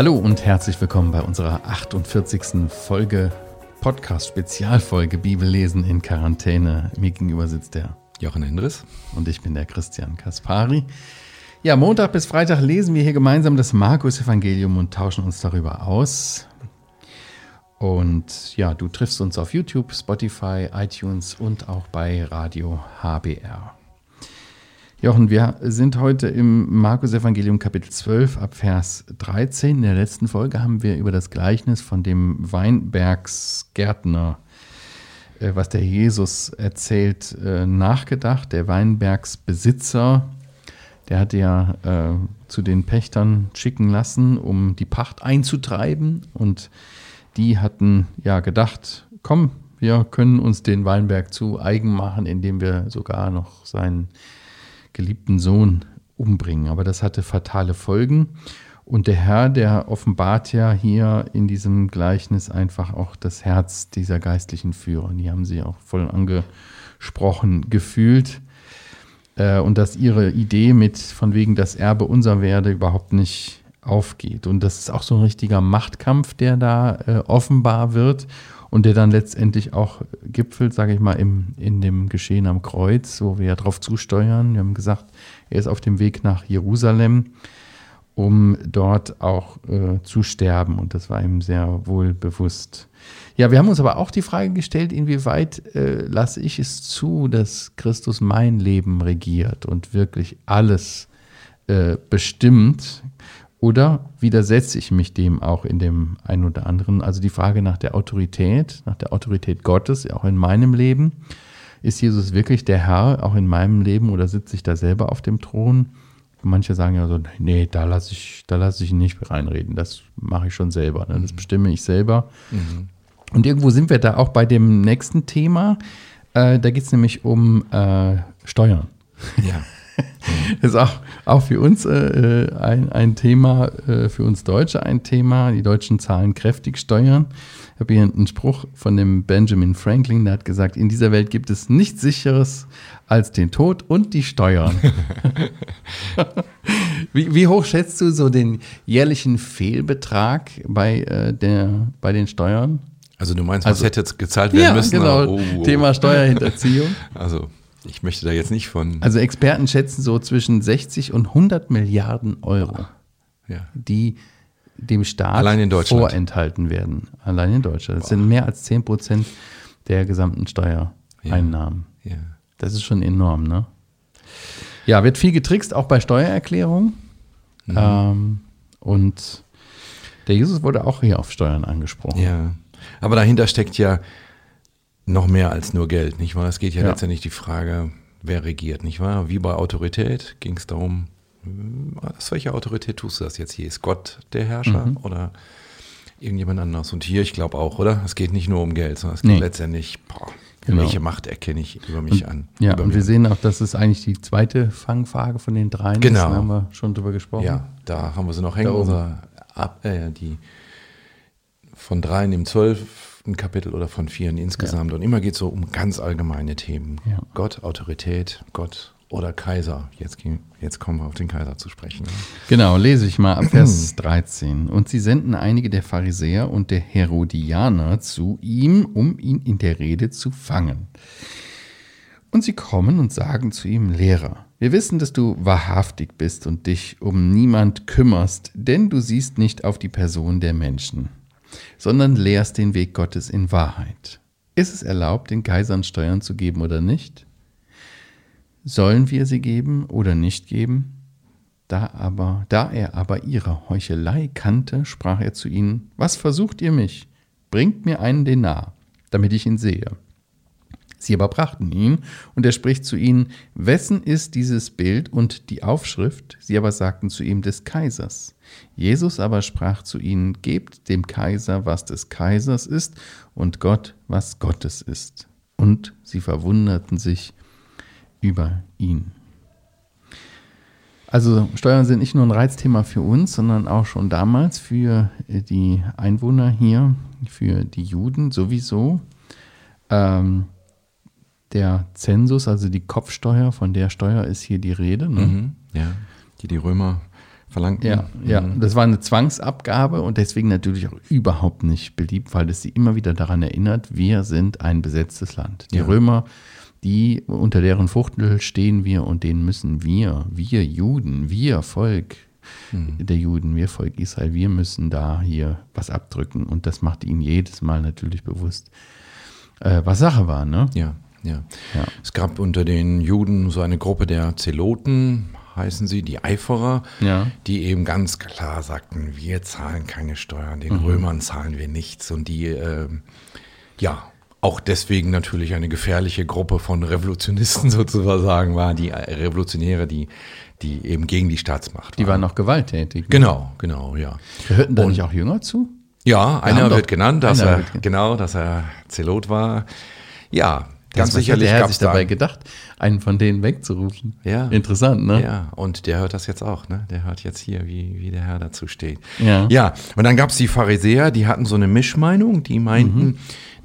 Hallo und herzlich willkommen bei unserer 48. Folge Podcast Spezialfolge Bibellesen in Quarantäne. Mir gegenüber sitzt der Jochen Hendris und ich bin der Christian Kaspari. Ja, Montag bis Freitag lesen wir hier gemeinsam das Markus-Evangelium und tauschen uns darüber aus. Und ja, du triffst uns auf YouTube, Spotify, iTunes und auch bei Radio HBR. Jochen, wir sind heute im Markus Evangelium Kapitel 12 ab Vers 13. In der letzten Folge haben wir über das Gleichnis von dem Weinbergsgärtner, äh, was der Jesus erzählt, äh, nachgedacht. Der Weinbergsbesitzer, der hat ja äh, zu den Pächtern schicken lassen, um die Pacht einzutreiben. Und die hatten ja gedacht, komm, wir können uns den Weinberg zu eigen machen, indem wir sogar noch seinen geliebten Sohn umbringen. Aber das hatte fatale Folgen. Und der Herr, der offenbart ja hier in diesem Gleichnis einfach auch das Herz dieser geistlichen Führer. Die haben sie auch voll angesprochen gefühlt. Äh, und dass ihre Idee mit von wegen das Erbe unser werde überhaupt nicht aufgeht. Und das ist auch so ein richtiger Machtkampf, der da äh, offenbar wird und der dann letztendlich auch gipfelt, sage ich mal, im, in dem Geschehen am Kreuz, wo wir ja drauf zusteuern. Wir haben gesagt, er ist auf dem Weg nach Jerusalem, um dort auch äh, zu sterben. Und das war ihm sehr wohl bewusst. Ja, wir haben uns aber auch die Frage gestellt, inwieweit äh, lasse ich es zu, dass Christus mein Leben regiert und wirklich alles äh, bestimmt. Oder widersetze ich mich dem auch in dem einen oder anderen? Also die Frage nach der Autorität, nach der Autorität Gottes, auch in meinem Leben. Ist Jesus wirklich der Herr, auch in meinem Leben, oder sitze ich da selber auf dem Thron? Manche sagen ja so, nee, da lasse ich, da lasse ich ihn nicht reinreden. Das mache ich schon selber. Ne? Das mhm. bestimme ich selber. Mhm. Und irgendwo sind wir da auch bei dem nächsten Thema. Äh, da geht es nämlich um äh, Steuern. Ja. Das ist auch, auch für uns äh, ein, ein Thema, äh, für uns Deutsche ein Thema. Die Deutschen zahlen kräftig Steuern. Ich habe hier einen Spruch von dem Benjamin Franklin, der hat gesagt, in dieser Welt gibt es nichts Sicheres als den Tod und die Steuern. wie, wie, hoch schätzt du so den jährlichen Fehlbetrag bei, äh, der, bei den Steuern? Also du meinst, was also, hätte jetzt gezahlt werden ja, müssen? Genau, oh, oh. Thema Steuerhinterziehung. Also ich möchte da jetzt nicht von. Also Experten schätzen so zwischen 60 und 100 Milliarden Euro, ja. die dem Staat vorenthalten werden. Allein in Deutschland. Das Boah. sind mehr als 10 Prozent der gesamten Steuereinnahmen. Ja. Ja. Das ist schon enorm, ne? Ja, wird viel getrickst, auch bei Steuererklärungen. Mhm. Ähm, und der Jesus wurde auch hier auf Steuern angesprochen. Ja, aber dahinter steckt ja noch mehr als nur Geld, nicht wahr? Es geht ja, ja. letztendlich die Frage, wer regiert, nicht wahr? Wie bei Autorität ging es darum, aus welcher Autorität tust du das jetzt hier? Ist Gott der Herrscher mhm. oder irgendjemand anders? Und hier, ich glaube auch, oder? Es geht nicht nur um Geld, sondern es geht nee. letztendlich, boah, genau. welche Macht erkenne ich über mich und, an? Ja, und wir sehen auch, das ist eigentlich die zweite Fangfrage von den dreien. Genau. Da haben wir schon drüber gesprochen. Ja, da haben wir sie noch hängen. Unser, äh, die von dreien im zwölf ein Kapitel oder von vieren insgesamt. Ja. Und immer geht es so um ganz allgemeine Themen. Ja. Gott, Autorität, Gott oder Kaiser. Jetzt, jetzt kommen wir auf den Kaiser zu sprechen. Genau, lese ich mal ab Vers 13. Und sie senden einige der Pharisäer und der Herodianer zu ihm, um ihn in der Rede zu fangen. Und sie kommen und sagen zu ihm, Lehrer, wir wissen, dass du wahrhaftig bist und dich um niemand kümmerst, denn du siehst nicht auf die Person der Menschen sondern lehrst den Weg Gottes in Wahrheit. Ist es erlaubt, den Kaisern Steuern zu geben oder nicht? Sollen wir sie geben oder nicht geben? Da, aber, da er aber ihre Heuchelei kannte, sprach er zu ihnen, Was versucht ihr mich? Bringt mir einen Denar, damit ich ihn sehe. Sie aber brachten ihn, und er spricht zu ihnen, Wessen ist dieses Bild und die Aufschrift? Sie aber sagten zu ihm, des Kaisers. Jesus aber sprach zu ihnen, Gebt dem Kaiser, was des Kaisers ist, und Gott, was Gottes ist. Und sie verwunderten sich über ihn. Also Steuern sind nicht nur ein Reizthema für uns, sondern auch schon damals für die Einwohner hier, für die Juden sowieso. Ähm, der Zensus, also die Kopfsteuer, von der Steuer ist hier die Rede. Ne? Mhm, ja die die Römer verlangten. Ja, ja, das war eine Zwangsabgabe und deswegen natürlich auch überhaupt nicht beliebt, weil es sie immer wieder daran erinnert, wir sind ein besetztes Land. Die Ja. Römer, die unter deren Fuchtel stehen wir und denen müssen wir, wir Juden, wir Volk der Juden, wir Volk Israel, wir müssen da hier was abdrücken und das macht ihnen jedes Mal natürlich bewusst, äh, was Sache war, ne? Ja, ja. Ja. Es gab unter den Juden so eine Gruppe der Zeloten, heißen sie, die Eiferer, Ja. die eben ganz klar sagten, wir zahlen keine Steuern, Mhm. den Römern zahlen wir nichts. Und die, ähm, ja, auch deswegen natürlich eine gefährliche Gruppe von Revolutionisten sozusagen war, die äh, Revolutionäre, die, die eben gegen die Staatsmacht Die waren. waren noch gewalttätig. ne? Genau, genau, ja. Hörten da nicht auch Jünger zu? Ja, einer wird genannt, dass er, genau, dass er Zelot war. Ja, ganz hat sicherlich gab sich dabei gedacht, einen von denen wegzurufen. Ja. Interessant, ne? Ja, und der hört das jetzt auch, ne? Der hört jetzt hier, wie, wie der Herr dazu steht. Ja. Ja, und dann gab es die Pharisäer, die hatten so eine Mischmeinung, die meinten, Mhm.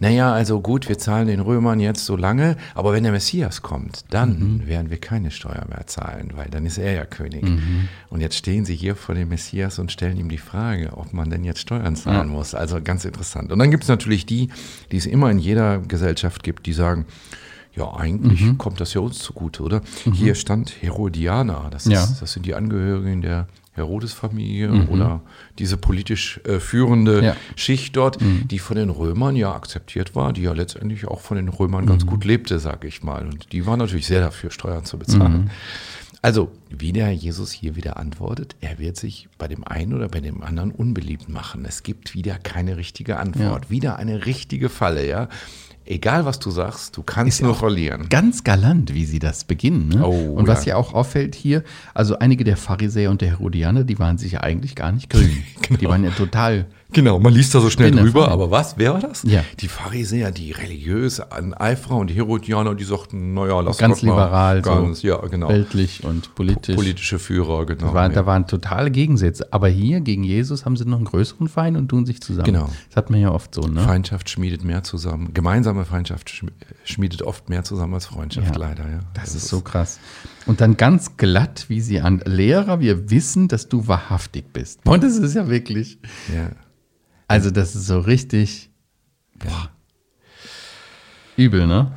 Naja, also gut, wir zahlen den Römern jetzt so lange, aber wenn der Messias kommt, dann Mhm. werden wir keine Steuer mehr zahlen, weil dann ist er ja König. Mhm. Und jetzt stehen sie hier vor dem Messias und stellen ihm die Frage, ob man denn jetzt Steuern zahlen muss. Also ganz interessant. Und dann gibt es natürlich die, die es immer in jeder Gesellschaft gibt, die sagen, ja, eigentlich Mhm. kommt das ja uns zugute, oder? Hier stand Herodiana, das, Ja. ist, das sind die Angehörigen der Herodes-Familie oder diese politisch äh, führende Mhm. Ja. Mhm. Schicht dort, die von den Römern ja akzeptiert war, die ja letztendlich auch von den Römern Mhm. ganz gut lebte, sag ich mal. Und die war natürlich sehr dafür, Steuern zu bezahlen. Mhm. Also, wie der Jesus hier wieder antwortet, er wird sich bei dem einen oder bei dem anderen unbeliebt machen. Es gibt wieder keine richtige Antwort, wieder eine richtige Falle, ja. Egal was du sagst, du kannst nur verlieren. Ganz galant, wie sie das beginnen. Ne? Oh, und was ja. ja auch auffällt hier, also einige der Pharisäer und der Herodianer, die waren sich ja eigentlich gar nicht grün. Die waren ja total. Genau, man liest da so schnell drüber, aber was, wer war das? Ja. Die Pharisäer, die religiös Eiferer und die Herodianer, die sagten, naja, lass Ganz Gott mal liberal, so ganz, ja, genau. weltlich und politisch. Politische Führer, genau. Das war, ja. Da waren totale Gegensätze. Aber hier gegen Jesus haben sie noch einen größeren Feind und tun sich zusammen. Genau. Das hat man ja oft so, ne? Feindschaft schmiedet mehr zusammen. Gemeinsame Feindschaft schm- schmiedet oft mehr zusammen als Freundschaft, Ja. leider. Ja. Das ist so krass. Und dann ganz glatt, wie sie an Lehrer, wir wissen, dass du wahrhaftig bist. Und das ist ja wirklich, Ja. also das ist so richtig boah, übel, ne?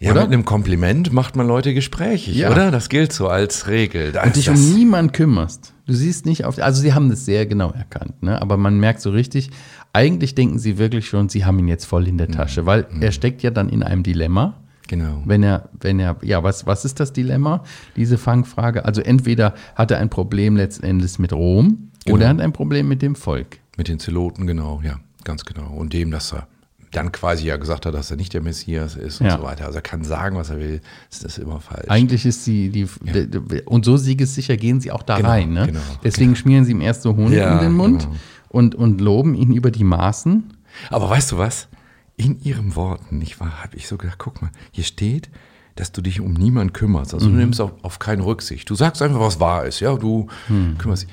Ja, Oder? mit einem Kompliment macht man Leute gesprächig, Ja. oder? Das gilt so als Regel. Da Und dich um das- niemand kümmerst. Du siehst nicht auf, also sie haben das sehr genau erkannt, ne? aber man merkt so richtig, eigentlich denken sie wirklich schon, sie haben ihn jetzt voll in der Tasche, weil er steckt ja dann in einem Dilemma. Genau. Wenn er, wenn er, ja, was, was ist das Dilemma? Diese Fangfrage. Also entweder hat er ein Problem letzten Endes mit Rom oder er hat ein Problem mit dem Volk. Mit den Zeloten, genau, ja, ganz genau. Und dem, dass er dann quasi ja gesagt hat, dass er nicht der Messias ist und Ja. so weiter. Also er kann sagen, was er will, ist das immer falsch. Eigentlich ist sie die, d- und so siegessicher gehen sie auch da Genau, rein. Ne? genau. Deswegen schmieren sie ihm erst so Honig Ja, in den Mund genau. und, und loben ihn über die Maßen. Aber weißt du was? In ihren Worten, ich war, habe ich so gedacht, guck mal, hier steht, dass du dich um niemanden kümmerst. Also Mhm. du nimmst auf, auf keine Rücksicht. Du sagst einfach, was wahr ist. Ja, du Mhm. kümmerst dich.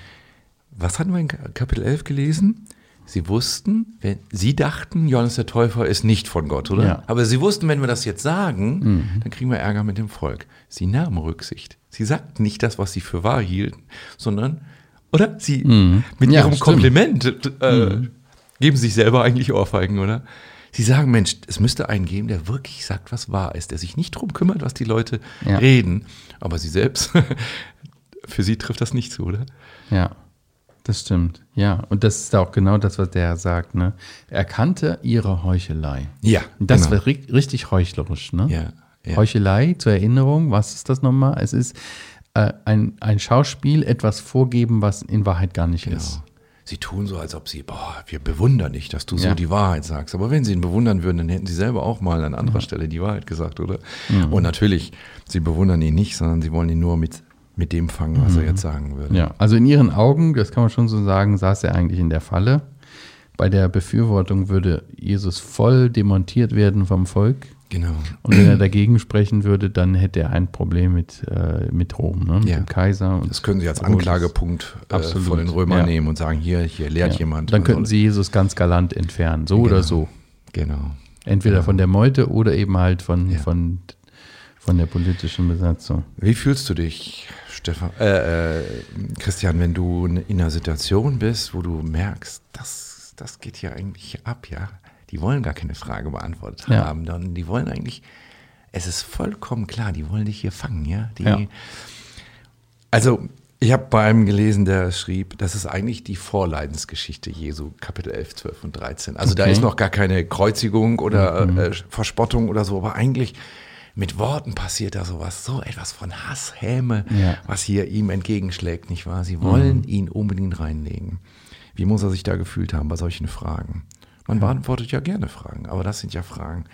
Was hatten wir in Ka- Kapitel 11 gelesen? Sie wussten, wenn, sie dachten, Johannes der Täufer ist nicht von Gott, oder? Ja. Mhm. Aber sie wussten, wenn wir das jetzt sagen, dann kriegen wir Ärger mit dem Volk. Sie nahmen Rücksicht. Sie sagten nicht das, was sie für wahr hielten, sondern, oder? Sie mit Mhm. Ja, ihrem stimmt. Kompliment äh, geben sich selber eigentlich Ohrfeigen, oder? Sie sagen, Mensch, es müsste einen geben, der wirklich sagt, was wahr ist, der sich nicht drum kümmert, was die Leute Ja. reden. Aber sie selbst, für sie trifft das nicht zu, oder? Ja, das stimmt. Ja, und das ist auch genau das, was der sagt. Ne? Er kannte ihre Heuchelei. Ja, Das genau. war ri richtig heuchlerisch. Ne? Ja, ja. Heuchelei, zur Erinnerung, was ist das nochmal? Es ist äh, ein, ein Schauspiel, etwas vorgeben, was in Wahrheit gar nicht ist. Genau. Sie tun so, als ob sie, boah, wir bewundern dich, dass du so Ja. die Wahrheit sagst. Aber wenn sie ihn bewundern würden, dann hätten sie selber auch mal an anderer Stelle die Wahrheit gesagt, oder? Und natürlich, sie bewundern ihn nicht, sondern sie wollen ihn nur mit, mit dem fangen, was er jetzt sagen würde. Mhm. Ja, also in ihren Augen, das kann man schon so sagen, saß er eigentlich in der Falle. Bei der Befürwortung würde Jesus voll demontiert werden vom Volk. Genau. Und wenn er dagegen sprechen würde, dann hätte er ein Problem mit, äh, mit Rom, ne? mit Ja. dem Kaiser. Das können sie als Anklagepunkt äh, von den Römern ja. nehmen und sagen, hier, hier lehrt Ja. jemand. Dann könnten sie Jesus ganz galant entfernen, so oder so. Genau. Entweder von der Meute oder eben halt von, von, von der politischen Besatzung. Wie fühlst du dich? Stefan, äh, äh, Christian, wenn du in einer Situation bist, wo du merkst, das, das geht hier eigentlich ab, ja, die wollen gar keine Frage beantwortet Ja. haben, dann die wollen eigentlich, es ist vollkommen klar, die wollen dich hier fangen, ja. Die, Ja. Also, ich habe bei einem gelesen, der schrieb, das ist eigentlich die Vorleidensgeschichte Jesu, Kapitel 11, 12 und 13. Also da Okay. Mhm. ist noch gar keine Kreuzigung oder äh, Verspottung oder so, aber eigentlich mit Worten passiert da sowas, so etwas von Hass, Häme, Ja. was hier ihm entgegenschlägt, nicht wahr? Sie wollen ihn unbedingt reinlegen. Wie muss er sich da gefühlt haben bei solchen Fragen? Man beantwortet ja gerne Fragen, aber das sind ja Fragen.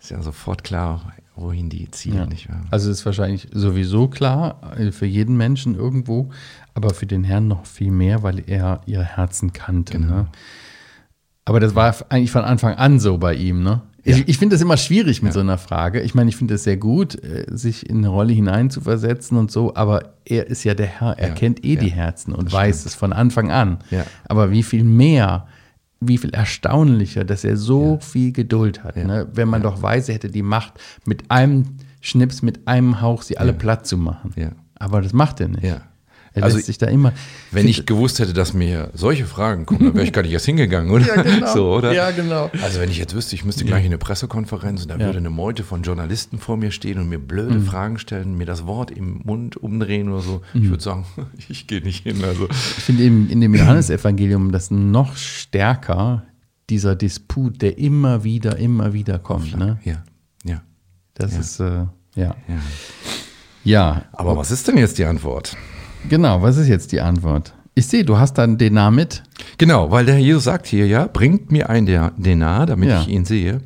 Ist ja sofort klar, wohin die zielen, Ja. nicht wahr? Also ist wahrscheinlich sowieso klar äh, für jeden Menschen irgendwo, aber für den Herrn noch viel mehr, weil er ihre Herzen kannte. Genau. Ne? Aber das war eigentlich von Anfang an so bei ihm. Ne? Ja. Ich, ich finde das immer schwierig mit so einer Frage. Ich meine, ich finde es sehr gut, äh, sich in eine Rolle hineinzuversetzen und so, aber er ist ja der Herr, er Ja, kennt eh ja, die Herzen und das weiß stimmt. es von Anfang an. Ja. Aber wie viel mehr, wie viel erstaunlicher, dass er so viel Geduld hat. Ne? Wenn man doch weiß, er hätte die Macht, mit einem Schnips, mit einem Hauch sie alle platt zu machen. Ja. Aber das macht er nicht. Ja. Er Also lässt sich da immer. Wenn ich gewusst hätte, dass mir solche Fragen kommen, dann wäre ich gar nicht erst hingegangen, oder? Ja, genau. So, oder? Ja, genau. Also wenn ich jetzt wüsste, ich müsste gleich in eine Pressekonferenz und da würde eine Meute von Journalisten vor mir stehen und mir blöde Mhm. Fragen stellen, mir das Wort im Mund umdrehen oder so, ich würde sagen, ich gehe nicht hin. Also Ich finde eben in dem Johannesevangelium das noch stärker, dieser Disput, der immer wieder, immer wieder kommt. Ne? ja, ja, Das Ja. ist, äh, ja. ja. Ja, Aber was ist denn jetzt die Antwort? Genau, was ist jetzt die Antwort? Ich sehe, du hast dann den Namen mit. Genau, weil der Herr Jesus sagt hier, ja, bringt mir ein Denar, damit Ja. ich ihn sehe.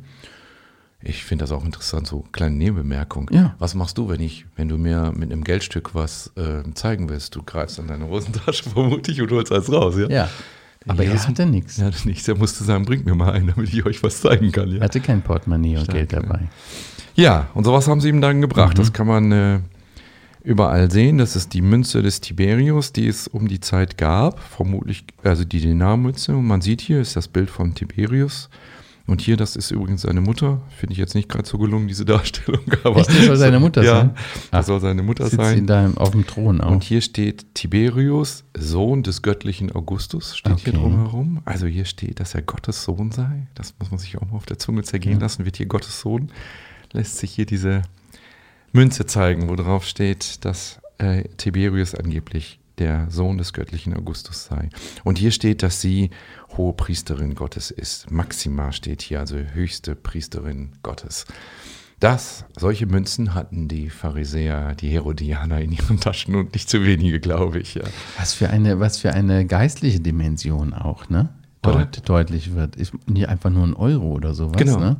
Ich finde das auch interessant, so kleine Nebenbemerkung. Ja. Was machst du, wenn ich, wenn du mir mit einem Geldstück was äh, zeigen willst? Du greifst an deine Hosentasche vermutlich und holst alles raus, ja? Ja. Aber er hatte nichts. Ja, das nicht. Er musste sagen, bringt mir mal einen, damit ich euch was zeigen kann. Er Ja, hatte kein Portemonnaie und Stark, Geld ja. dabei. ja und sowas haben sie ihm dann gebracht. Mhm. Das kann man äh, überall sehen. Das ist die Münze des Tiberius, die es um die Zeit gab. Vermutlich, also die Denarmünze. Und man sieht hier, ist das Bild von Tiberius. Und hier, das ist übrigens seine Mutter. Finde ich jetzt nicht gerade so gelungen, diese Darstellung. Aber Echt, das soll seine Mutter ja, sein? Das soll seine Mutter Sitzt sein. ihn da auf dem Thron auch. Und hier steht Tiberius, Sohn des göttlichen Augustus, steht hier Okay. drumherum. Also hier steht, dass er Gottes Sohn sei. Das muss man sich auch mal auf der Zunge zergehen lassen. Wird hier Gottes Sohn, lässt sich hier diese Münze zeigen, wo drauf steht, dass äh, Tiberius angeblich der Sohn des göttlichen Augustus sei. Und hier steht, dass sie hohe Priesterin Gottes ist. Maxima steht hier, also höchste Priesterin Gottes. Das, solche Münzen hatten die Pharisäer, die Herodianer in ihren Taschen und nicht zu wenige, glaube ich. Ja. Was für eine, was für eine geistliche Dimension auch, ne? Deut, deutlich wird. Ist nicht einfach nur ein Euro oder sowas, Genau. ne?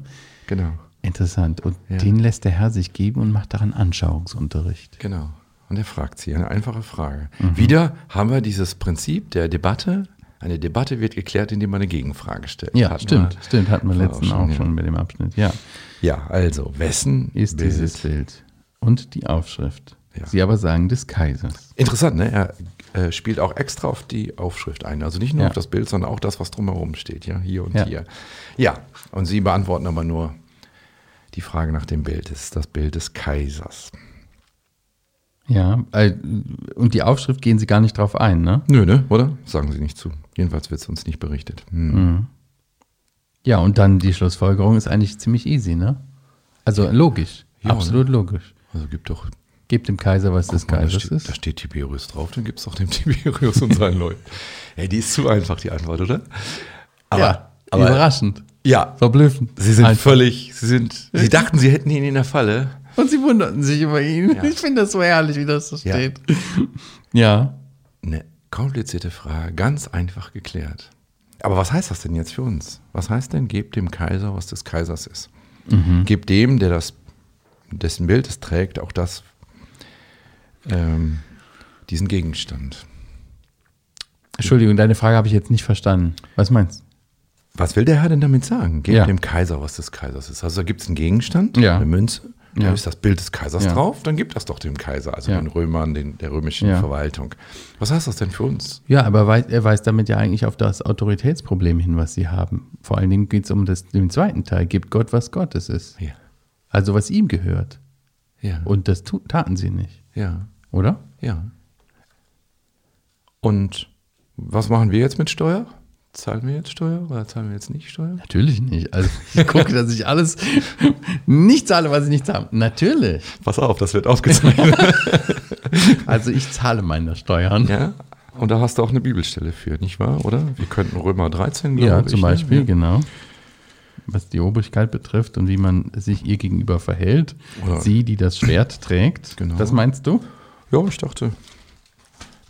Genau, Interessant. Und Ja. den lässt der Herr sich geben und macht daran Anschauungsunterricht. genau. Und er fragt sie eine einfache Frage. Mhm. Wieder haben wir dieses Prinzip der Debatte. Eine Debatte wird geklärt, indem man eine Gegenfrage stellt. Ja, Hatten stimmt, wir stimmt. Hatten wir letzten auch schon, ja. bei dem Abschnitt. Ja, Ja, also, wessen ist Bild? dieses Bild. Und die Aufschrift. Ja. Sie aber sagen des Kaisers. Interessant, ne? Er äh, spielt auch extra auf die Aufschrift ein. Also nicht nur Ja. auf das Bild, sondern auch das, was drumherum steht, ja, hier und Ja. hier. Ja, und sie beantworten aber nur die Frage nach dem Bild. Das ist das Bild des Kaisers. Ja, äh, und die Aufschrift gehen Sie gar nicht drauf ein, ne? Nö, ne? Oder? Sagen sie nicht zu. Jedenfalls wird es uns nicht berichtet. Hm. Mhm. Ja, und dann die Schlussfolgerung ist eigentlich ziemlich easy, ne? Also logisch. Ja, absolut logisch. Also gibt doch. Gebt dem Kaiser, was des da, Kaisers steht, ist. da steht Tiberius drauf, dann gibt es doch dem Tiberius und seinen Leuten. Ey, die ist zu einfach, die Antwort, oder? Aber, ja, aber überraschend. Ja, Verblüffend. sie sind Einfach. völlig, sie sind, sie dachten, sie hätten ihn in der Falle. Und sie wunderten sich über ihn. Ja. Ich finde das so herrlich, wie das so Ja. steht. Ja. Eine komplizierte Frage, ganz einfach geklärt. Aber was heißt das denn jetzt für uns? Was heißt denn, gebt dem Kaiser, was des Kaisers ist? Gebt dem, der das, dessen Bild es trägt, auch das, ähm, diesen Gegenstand. Entschuldigung, deine Frage habe ich jetzt nicht verstanden. Was meinst Was will der Herr denn damit sagen? Gebt Ja. dem Kaiser, was des Kaisers ist. Also da gibt es einen Gegenstand, Ja. eine Münze, da Ja. ist das Bild des Kaisers drauf, dann gibt das doch dem Kaiser, also den Römern, den, der römischen. Verwaltung. Was heißt das denn für uns? Ja, aber wei- er weist damit ja eigentlich auf das Autoritätsproblem hin, was sie haben. Vor allen Dingen geht es um das, den zweiten Teil. Gibt Gott, was Gottes ist. Also was ihm gehört. Und das taten sie nicht. ja. Oder? Ja. Und was machen wir jetzt mit Steuer? Zahlen wir jetzt Steuer oder zahlen wir jetzt nicht Steuer? Natürlich nicht. Also ich gucke, dass ich alles nicht zahle, was ich nicht zahle. Natürlich. Pass auf, das wird aufgezeichnet. also ich zahle meine Steuern. Ja. Und da hast du auch eine Bibelstelle für, nicht wahr? Oder? Wir könnten Römer 13, glaube ja, ich. zum ne? Beispiel, Ja. genau. Was die Obrigkeit betrifft und wie man sich ihr gegenüber verhält. Oder- Sie, die das Schwert trägt. Genau. Das meinst du? Ja, ich dachte,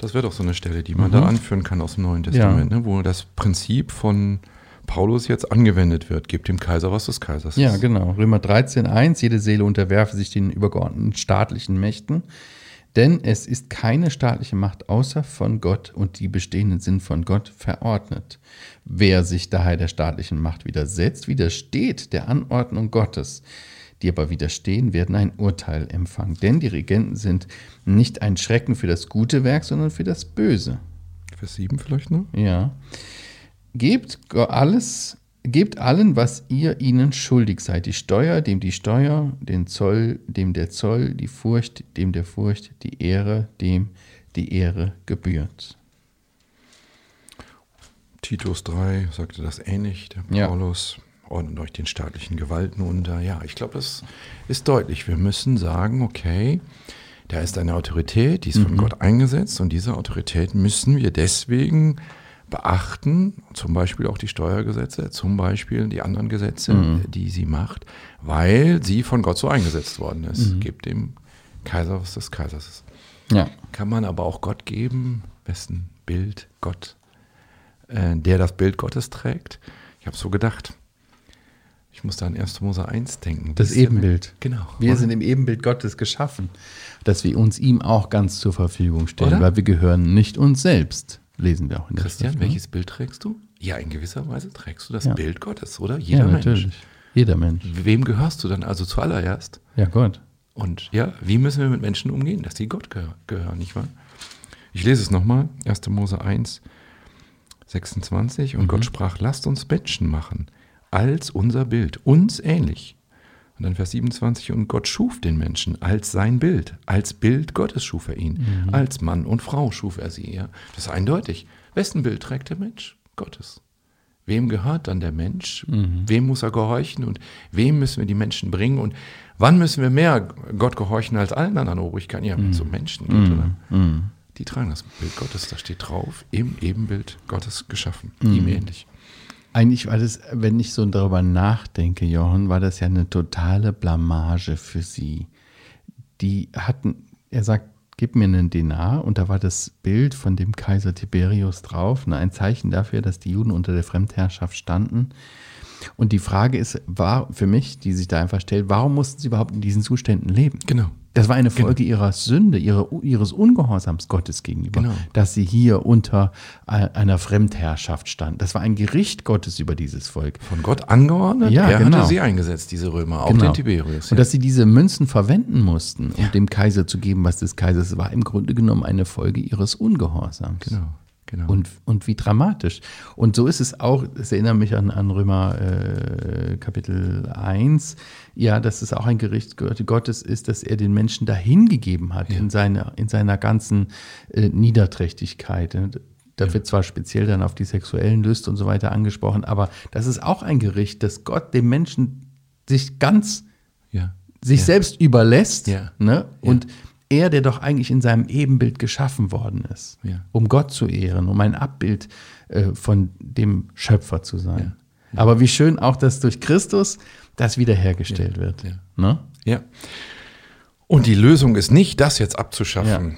das wäre doch so eine Stelle, die man da anführen kann aus dem Neuen Testament, ne? wo das Prinzip von Paulus jetzt angewendet wird. Gebt dem Kaiser, was des Kaisers Ja, ist. genau. Römer 13,1. Jede Seele unterwerfe sich den übergeordneten staatlichen Mächten. Denn es ist keine staatliche Macht außer von Gott und die bestehenden sind von Gott verordnet. Wer sich daher der staatlichen Macht widersetzt, widersteht der Anordnung Gottes. Die aber widerstehen, werden ein Urteil empfangen. Denn die Regenten sind nicht ein Schrecken für das gute Werk, sondern für das Böse. Vers 7 vielleicht noch? Ja. Gebt alles, gebt allen, was ihr ihnen schuldig seid. Die Steuer, dem die Steuer, den Zoll, dem der Zoll, die Furcht, dem der Furcht, die Ehre, dem die Ehre gebührt. Titus 3 sagte das ähnlich, der Ja. Ordnet euch den staatlichen Gewalten unter. Ja, ich glaube, das ist deutlich. Wir müssen sagen, okay, da ist eine Autorität, die ist von Gott eingesetzt und diese Autorität müssen wir deswegen beachten, zum Beispiel auch die Steuergesetze, zum Beispiel die anderen Gesetze, die sie macht, weil sie von Gott so eingesetzt worden ist. Gebt dem Kaiser, was des Kaisers ist. Ja. Kann man aber auch Gott geben, wessen Bild Gott, äh, der das Bild Gottes trägt? Ich habe so gedacht. Ich muss da an 1. Mose 1 denken. Das ihr, Ebenbild. Genau. Wir oder? sind im Ebenbild Gottes geschaffen, dass wir uns ihm auch ganz zur Verfügung stellen, Oder? weil wir gehören nicht uns selbst, lesen wir auch in der Christian, Schrift, ne? welches Bild trägst du? Ja, in gewisser Weise trägst du das Ja. Bild Gottes, oder? Ja, Jeder Mensch. natürlich. Jeder Mensch. Wem gehörst du dann also zuallererst? Ja, Gott. Und ja, wie müssen wir mit Menschen umgehen, dass sie Gott gehör gehören, nicht wahr? Ich lese es nochmal, 1. Mose 1, 26. Und Gott sprach, lasst uns Menschen machen, als unser Bild, uns ähnlich. Und dann Vers 27, und Gott schuf den Menschen als sein Bild, als Bild Gottes schuf er ihn, als Mann und Frau schuf er sie. Ja. Das ist eindeutig. Wessen Bild trägt der Mensch? Gottes. Wem gehört dann der Mensch? Wem muss er gehorchen und wem müssen wir die Menschen bringen? Und wann müssen wir mehr Gott gehorchen als allen anderen Obrigkeiten? Ja, wenn es um Menschen geht, oder? Die tragen das Bild Gottes, da steht drauf, im Ebenbild Gottes geschaffen, ihm ähnlich. Eigentlich war das, wenn ich so darüber nachdenke, Johann, war das ja eine totale Blamage für sie. Die hatten, er sagt, gib mir einen Denar und da war das Bild von dem Kaiser Tiberius drauf, ne, ein Zeichen dafür, dass die Juden unter der Fremdherrschaft standen. Und die Frage ist, war für mich, die sich da einfach stellt, warum mussten sie überhaupt in diesen Zuständen leben? Genau. Das war eine Folge ihrer Sünde, ihre, ihres Ungehorsams Gottes gegenüber, Genau. dass sie hier unter einer Fremdherrschaft standen. Das war ein Gericht Gottes über dieses Volk. Von Gott angeordnet, Ja, er genau. hatte sie eingesetzt, diese Römer, auch Genau. den Tiberius. Und dass sie diese Münzen verwenden mussten, um dem Kaiser zu geben, was des Kaisers war, im Grunde genommen eine Folge ihres Ungehorsams. genau, genau. Und, und wie dramatisch. Und so ist es auch, es erinnert mich an, an Römer äh, Kapitel 1, ja, dass es auch ein Gericht Gottes ist, dass er den Menschen dahingegeben hat in, seiner, in seiner ganzen äh, Niederträchtigkeit. Da wird zwar speziell dann auf die sexuellen Lüste und so weiter angesprochen, aber das ist auch ein Gericht, dass Gott dem Menschen sich ganz ja. sich ja. selbst überlässt Ja. ne? und er, der doch eigentlich in seinem Ebenbild geschaffen worden ist, Ja. um Gott zu ehren, um ein Abbild äh, von dem Schöpfer zu sein. Aber wie schön auch, dass durch Christus das wiederhergestellt wird. Ja. Ne? Ja. Und die Lösung ist nicht, das jetzt abzuschaffen,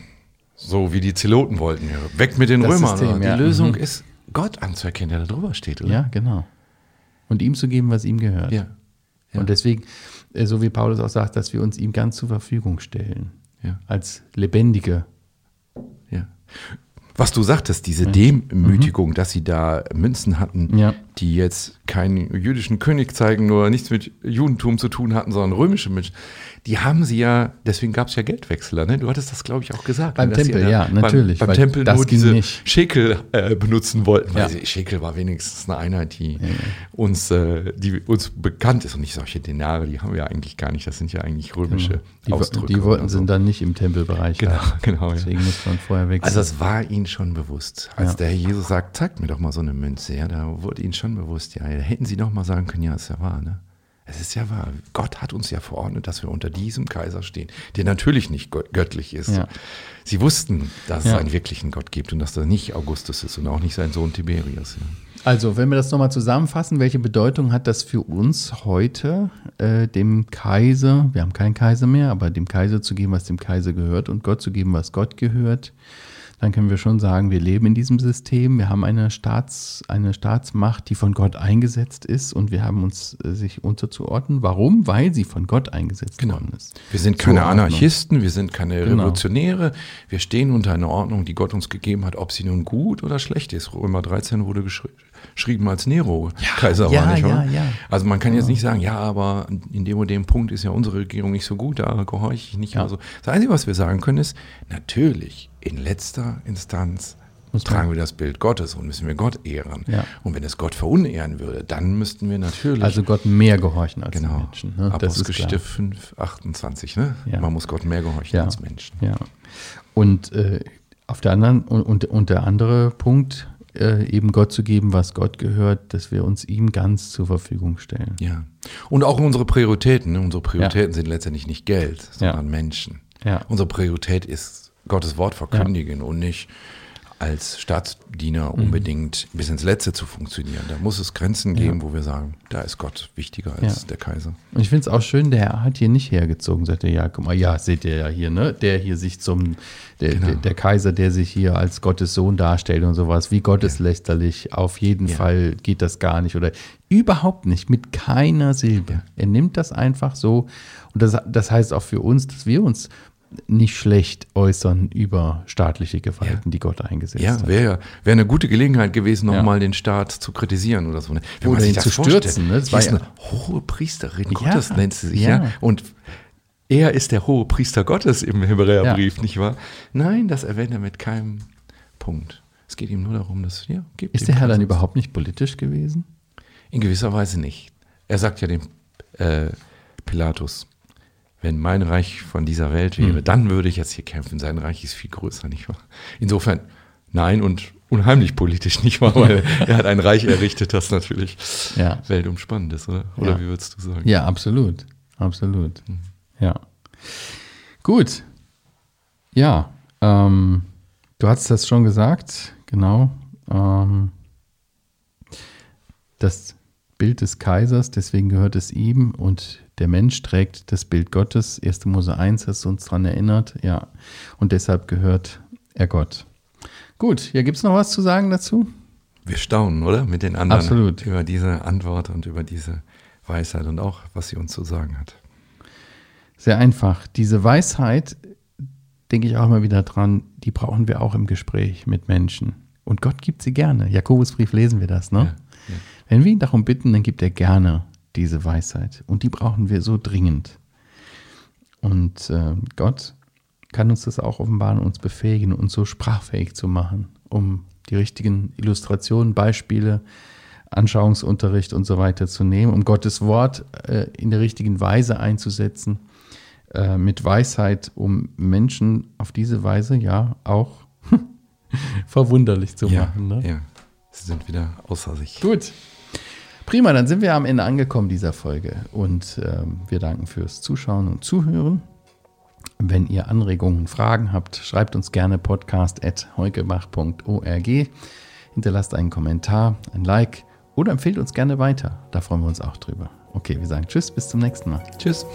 so wie die Zeloten wollten. Ja, weg mit den Das Römern. System, die ja. Lösung Mhm. ist, Gott anzuerkennen, der da drüber steht, oder? Ja, genau. Und ihm zu geben, was ihm gehört. Ja. Ja. Und deswegen, äh, so wie Paulus auch sagt, dass wir uns ihm ganz zur Verfügung stellen. Ja. Als lebendige. Ja. Was du sagtest, diese Demütigung, dass sie da Münzen hatten, Mhm. Ja. Die jetzt keinen jüdischen König zeigen, nur nichts mit Judentum zu tun hatten, sondern römische Menschen, die haben sie ja, deswegen gab es ja Geldwechsler, ne? Du hattest das, glaube ich, auch gesagt. Beim ne? Tempel, da ja, natürlich, Beim, weil beim Tempel das nur diese nicht. Schekel äh, benutzen wollten. Ja. Weil Schekel war wenigstens eine Einheit, die uns, äh, die uns bekannt ist. Und nicht solche Denare, die haben wir eigentlich gar nicht. Das sind ja eigentlich römische Die, wo- Ausdrücke. die wollten so. dann nicht im Tempelbereich Genau, haben. genau. Ja. Deswegen muss man vorher wechseln. Also es war ihnen schon bewusst. Als Ja. der Herr Jesus sagt, zeigt mir doch mal so eine Münze, ja, da wurde ihnen schon bewusst, ja, hätten sie doch mal sagen können, ja, ist ja wahr, ne? Es ist ja wahr. Gott hat uns ja verordnet, dass wir unter diesem Kaiser stehen, der natürlich nicht gö- göttlich ist. Ja. Sie wussten, dass es Ja. einen wirklichen Gott gibt und dass das nicht Augustus ist und auch nicht sein Sohn Tiberius. Ja. Also, wenn wir das nochmal zusammenfassen, welche Bedeutung hat das für uns heute, äh, dem Kaiser, wir haben keinen Kaiser mehr, aber dem Kaiser zu geben, was dem Kaiser gehört und Gott zu geben, was Gott gehört, dann können wir schon sagen, wir leben in diesem System, wir haben eine, Staats, eine Staatsmacht, die von Gott eingesetzt ist und wir haben uns äh, sich unterzuordnen. Warum? Weil sie von Gott eingesetzt Genau. worden ist. Wir sind keine Zuordnung. Anarchisten, wir sind keine Genau. Revolutionäre, wir stehen unter einer Ordnung, die Gott uns gegeben hat, ob sie nun gut oder schlecht ist. Römer 13 wurde geschri geschrieben, als Nero Kaiser ja, war, nicht wahr? ja, ja. Also man kann jetzt nicht sagen, ja, aber in dem und dem Punkt ist ja unsere Regierung nicht so gut, da gehorche ich nicht Ja. mehr so. Das Einzige, was wir sagen können, ist, natürlich, in letzter Instanz Muss tragen wir das Bild Gottes und müssen wir Gott ehren. Ja. Und wenn es Gott verunehren würde, dann müssten wir natürlich Also Gott mehr gehorchen als Genau. Menschen. Ne? Das ist Apostelgeschichte klar. 5, 28, ne? Ja. Man muss Gott mehr gehorchen Ja. als Menschen. Ja. Und äh, auf der anderen, und, und, der andere Punkt, äh, eben Gott zu geben, was Gott gehört, dass wir uns ihm ganz zur Verfügung stellen. Ja. Und auch unsere Prioritäten. Ne? Unsere Prioritäten sind letztendlich nicht Geld, sondern Ja. Menschen. Ja. Unsere Priorität ist Gottes Wort verkündigen und nicht als Staatsdiener Mhm. unbedingt bis ins Letzte zu funktionieren. Da muss es Grenzen geben, wo wir sagen, da ist Gott wichtiger als Ja. der Kaiser. Und ich finde es auch schön, der Herr hat hier nicht hergezogen, sagt er, ja, guck mal, ja, seht ihr ja hier, ne? Der hier sich zum, der, Genau. der, der Kaiser, der sich hier als Gottes Sohn darstellt und sowas, wie gotteslästerlich, auf jeden Ja. Fall geht das gar nicht oder überhaupt nicht, mit keiner Silbe. Er nimmt das einfach so und das, das heißt auch für uns, dass wir uns nicht schlecht äußern über staatliche Gewalten, die Gott eingesetzt Ja, hat. wäre wär eine gute Gelegenheit gewesen, Ja. nochmal den Staat zu kritisieren oder so. ne? Wenn Oder man sich ihn zu stürzen, ne? Das war ist ja- eine hohe Priesterin Ja, Gottes, nennt sie sich, ja. ja. Und er ist der hohe Priester Gottes im Hebräerbrief, nicht wahr? Nein, das erwähnt er mit keinem Punkt. Es geht ihm nur darum, dass, ja, gibt Ist der Herr dann überhaupt nicht politisch gewesen? In gewisser Weise nicht. Er sagt ja dem äh, Pilatus, wenn mein Reich von dieser Welt wäre, Hm. dann würde ich jetzt hier kämpfen. Sein Reich ist viel größer, nicht wahr? Insofern, nein und unheimlich politisch, nicht wahr? Weil er hat ein Reich errichtet, das natürlich Ja. weltumspannend ist, oder? Oder Ja. wie würdest du sagen? Ja, absolut. Absolut. Ja. Gut. Ja. Ähm, du hast das schon gesagt, genau. Ähm, das Bild des Kaisers, deswegen gehört es ihm und der Mensch trägt das Bild Gottes. 1. Mose 1 hast du uns daran erinnert. Ja. Und deshalb gehört er Gott. Gut, ja, gibt es noch was zu sagen dazu? Wir staunen, oder? Mit den anderen Absolut. über diese Antwort und über diese Weisheit und auch, was sie uns zu sagen hat. Sehr einfach. Diese Weisheit, denke ich auch immer wieder dran, die brauchen wir auch im Gespräch mit Menschen. Und Gott gibt sie gerne. Jakobusbrief lesen wir das, ne? Ja, ja. Wenn wir ihn darum bitten, dann gibt er gerne diese Weisheit. Und die brauchen wir so dringend. Und äh, Gott kann uns das auch offenbaren, uns befähigen, uns so sprachfähig zu machen, um die richtigen Illustrationen, Beispiele, Anschauungsunterricht und so weiter zu nehmen, um Gottes Wort äh, in der richtigen Weise einzusetzen, äh, mit Weisheit, um Menschen auf diese Weise ja auch verwunderlich zu ja, machen. Ne? ja. Sie sind wieder außer sich. Gut. Prima, dann sind wir am Ende angekommen dieser Folge und ähm, wir danken fürs Zuschauen und Zuhören. Wenn ihr Anregungen, Fragen habt, schreibt uns gerne podcast.heukebach.org. Hinterlasst einen Kommentar, ein Like oder empfehlt uns gerne weiter. Da freuen wir uns auch drüber. Okay, wir sagen Tschüss, bis zum nächsten Mal. Tschüss.